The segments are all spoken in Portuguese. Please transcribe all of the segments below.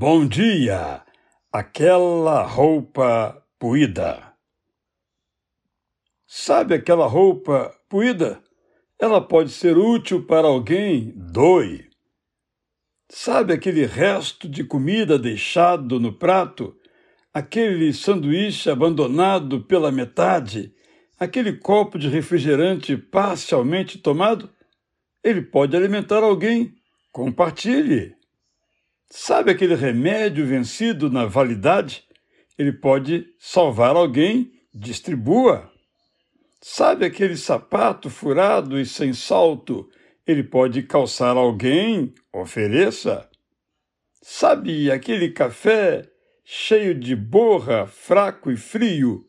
Bom dia! Aquela roupa puída. Sabe aquela roupa puída? Ela pode ser útil para alguém, doe. Sabe aquele resto de comida deixado no prato? Aquele sanduíche abandonado pela metade? Aquele copo de refrigerante parcialmente tomado? Ele pode alimentar alguém. Compartilhe. Sabe aquele remédio vencido na validade? Ele pode salvar alguém, distribua. Sabe aquele sapato furado e sem salto? Ele pode calçar alguém, ofereça. Sabe aquele café cheio de borra, fraco e frio?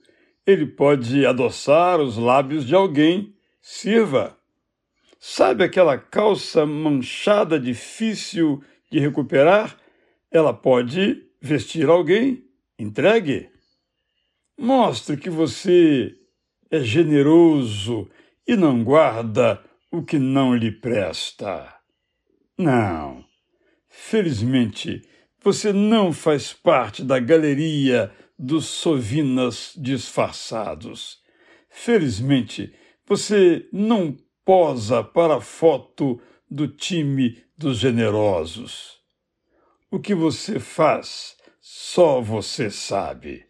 Ele pode adoçar os lábios de alguém, sirva. Sabe aquela calça manchada, difícil de recuperar, ela pode vestir alguém. Entregue. Mostre que você é generoso e não guarda o que não lhe presta. Não. Felizmente, você não faz parte da galeria dos sovinas disfarçados. Felizmente, você não posa para a foto do time dos generosos. O que você faz, só você sabe.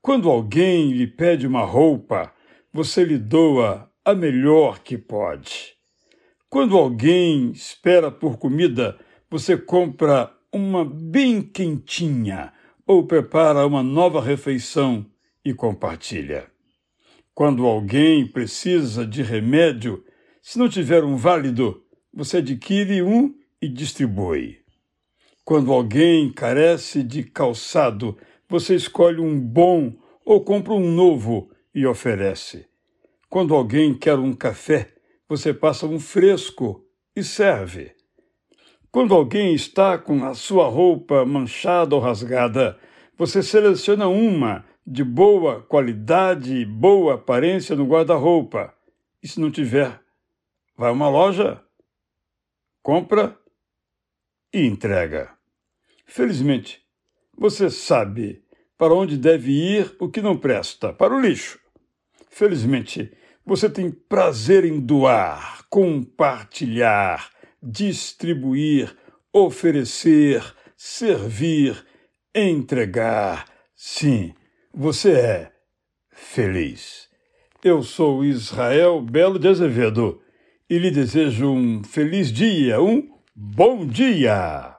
Quando alguém lhe pede uma roupa, você lhe doa a melhor que pode. Quando alguém espera por comida, você compra uma bem quentinha ou prepara uma nova refeição e compartilha. Quando alguém precisa de remédio, se não tiver um válido, você adquire um e distribui. Quando alguém carece de calçado, você escolhe um bom ou compra um novo e oferece. Quando alguém quer um café, você passa um fresco e serve. Quando alguém está com a sua roupa manchada ou rasgada, você seleciona uma de boa qualidade e boa aparência no guarda-roupa. E se não tiver, vai a uma loja, compra e entrega. Felizmente, você sabe para onde deve ir o que não presta para o lixo. Felizmente, você tem prazer em doar, compartilhar, distribuir, oferecer, servir, entregar. Sim, você é feliz. Eu sou Israel Belo de Azevedo e lhe desejo um feliz dia, um bom dia!